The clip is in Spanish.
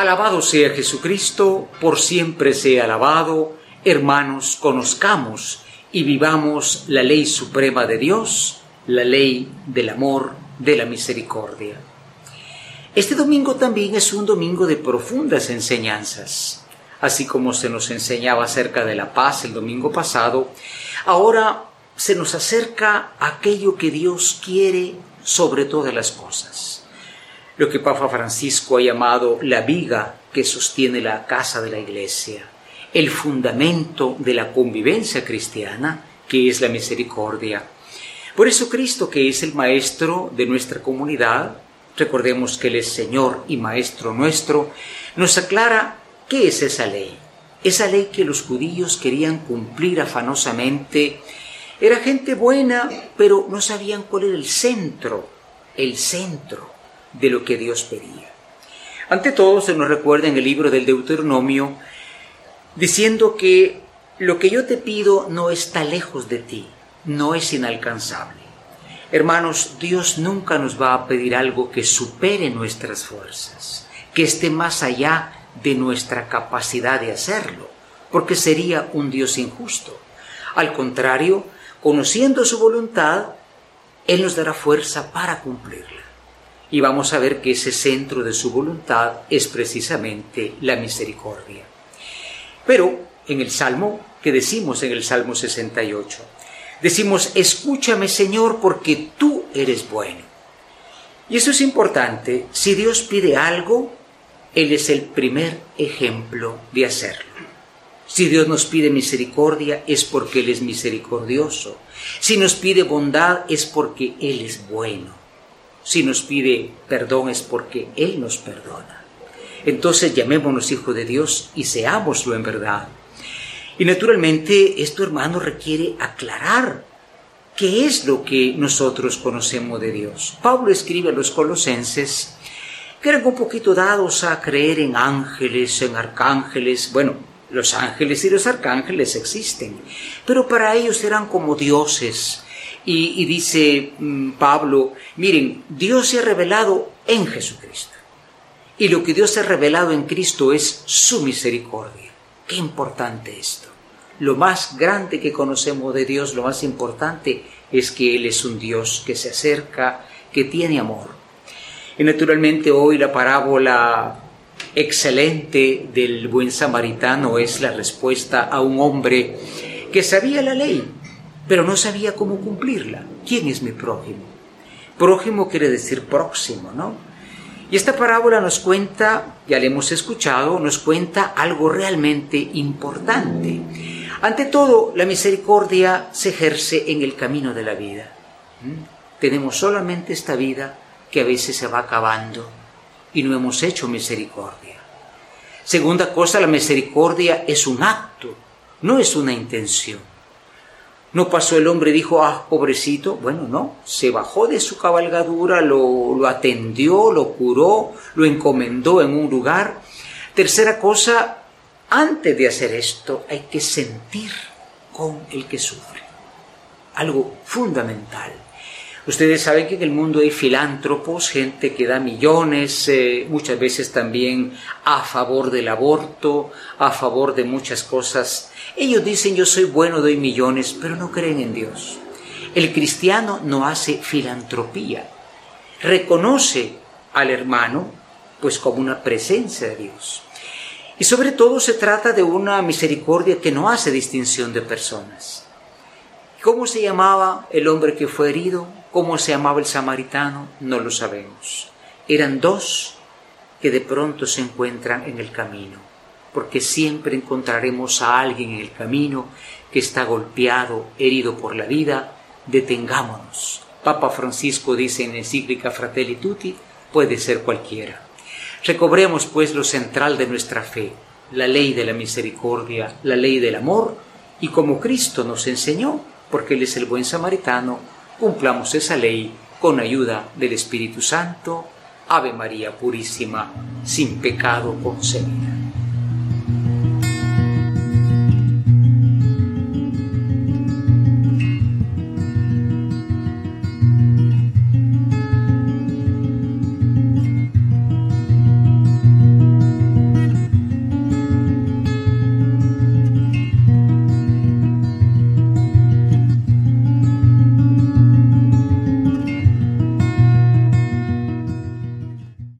Alabado sea Jesucristo, por siempre sea alabado. Hermanos, conozcamos y vivamos la ley suprema de Dios, la ley del amor, de la misericordia. Este domingo también es un domingo de profundas enseñanzas. Así como se nos enseñaba acerca de la paz el domingo pasado, ahora se nos acerca aquello que Dios quiere sobre todas las cosas lo que Papa Francisco ha llamado la viga que sostiene la casa de la Iglesia, el fundamento de la convivencia cristiana, que es la misericordia. Por eso Cristo, que es el Maestro de nuestra comunidad, recordemos que Él es Señor y Maestro nuestro, nos aclara qué es esa ley. Esa ley que los judíos querían cumplir afanosamente. Era gente buena, pero no sabían cuál era el centro, el centro de lo que Dios pedía. Ante todo se nos recuerda en el libro del Deuteronomio diciendo que lo que yo te pido no está lejos de ti, no es inalcanzable. Hermanos, Dios nunca nos va a pedir algo que supere nuestras fuerzas, que esté más allá de nuestra capacidad de hacerlo, porque sería un Dios injusto. Al contrario, conociendo su voluntad, Él nos dará fuerza para cumplirla y vamos a ver que ese centro de su voluntad es precisamente la misericordia. Pero en el Salmo, que decimos en el Salmo 68? Decimos, escúchame Señor porque tú eres bueno. Y eso es importante, si Dios pide algo, Él es el primer ejemplo de hacerlo. Si Dios nos pide misericordia es porque Él es misericordioso. Si nos pide bondad es porque Él es bueno. Si nos pide perdón es porque Él nos perdona. Entonces llamémonos hijos de Dios y seámoslo en verdad. Y naturalmente esto, hermano, requiere aclarar qué es lo que nosotros conocemos de Dios. Pablo escribe a los colosenses que eran un poquito dados a creer en ángeles, en arcángeles. Bueno, los ángeles y los arcángeles existen, pero para ellos eran como dioses y, dice mm, Pablo, miren, Dios se ha revelado en Jesucristo. Y lo que Dios ha revelado en Cristo es su misericordia. Qué importante esto. Lo más grande que conocemos de Dios, lo más importante es que Él es un Dios que se acerca, que tiene amor. Y naturalmente hoy la parábola excelente del buen samaritano es la respuesta a un hombre que sabía la ley, pero no sabía cómo cumplirla. ¿Quién es mi prójimo? Prójimo quiere decir próximo, ¿no? Y esta parábola nos cuenta, ya la hemos escuchado, nos cuenta algo realmente importante. Ante todo, la misericordia se ejerce en el camino de la vida. ¿Mm? Tenemos solamente esta vida que a veces se va acabando y no hemos hecho misericordia. Segunda cosa, la misericordia es un acto, no es una intención. No pasó el hombre y dijo, ah, pobrecito. Bueno, no, se bajó de su cabalgadura, lo, atendió, lo curó, lo encomendó en un lugar. Tercera cosa, antes de hacer esto hay que sentir con el que sufre. Algo fundamental. Ustedes saben que en el mundo hay filántropos, gente que da millones, eh, muchas veces también a favor del aborto, a favor de muchas cosas. Ellos dicen yo soy bueno, doy millones, pero no creen en Dios. El cristiano no hace filantropía, reconoce al hermano pues como una presencia de Dios. Y sobre todo se trata de una misericordia que no hace distinción de personas. ¿Cómo se llamaba el hombre que fue herido? ¿Cómo se llamaba el samaritano? No lo sabemos. Eran dos que de pronto se encuentran en el camino, porque siempre encontraremos a alguien en el camino que está golpeado, herido por la vida. Detengámonos. Papa Francisco dice en encíclica Fratelli Tutti, puede ser cualquiera. Recobremos pues lo central de nuestra fe, la ley de la misericordia, la ley del amor, y como Cristo nos enseñó, porque Él es el buen samaritano, cumplamos esa ley con ayuda del Espíritu Santo. Ave María Purísima, sin pecado concebida.